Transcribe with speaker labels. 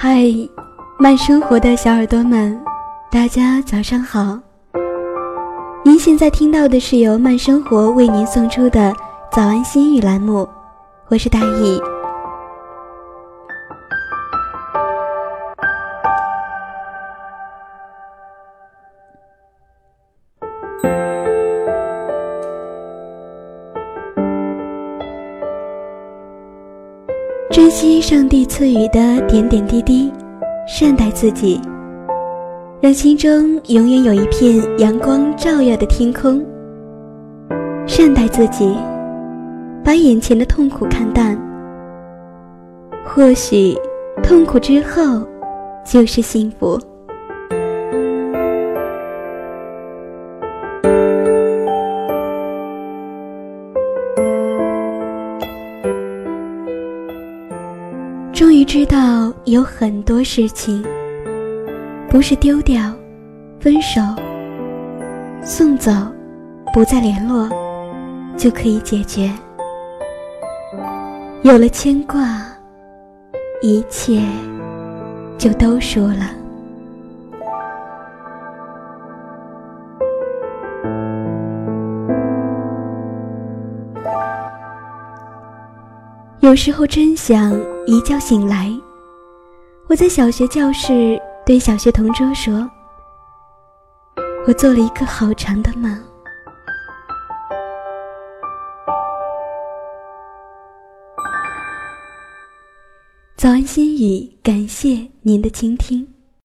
Speaker 1: 嗨慢生活的小耳朵们，大家早上好。您现在听到的是由慢生活为您送出的早安心语栏目，我是大意。珍惜上帝赐予的点点滴滴，善待自己，让心中永远有一片阳光照耀的天空。善待自己，把眼前的痛苦看淡。或许，痛苦之后，就是幸福。终于知道，有很多事情不是丢掉、分手、送走、不再联络就可以解决。有了牵挂，一切就都输了。有时候真想一觉醒来，我在小学教室对小学同桌说：“我做了一个好长的梦。”早安心语，感谢您的倾听。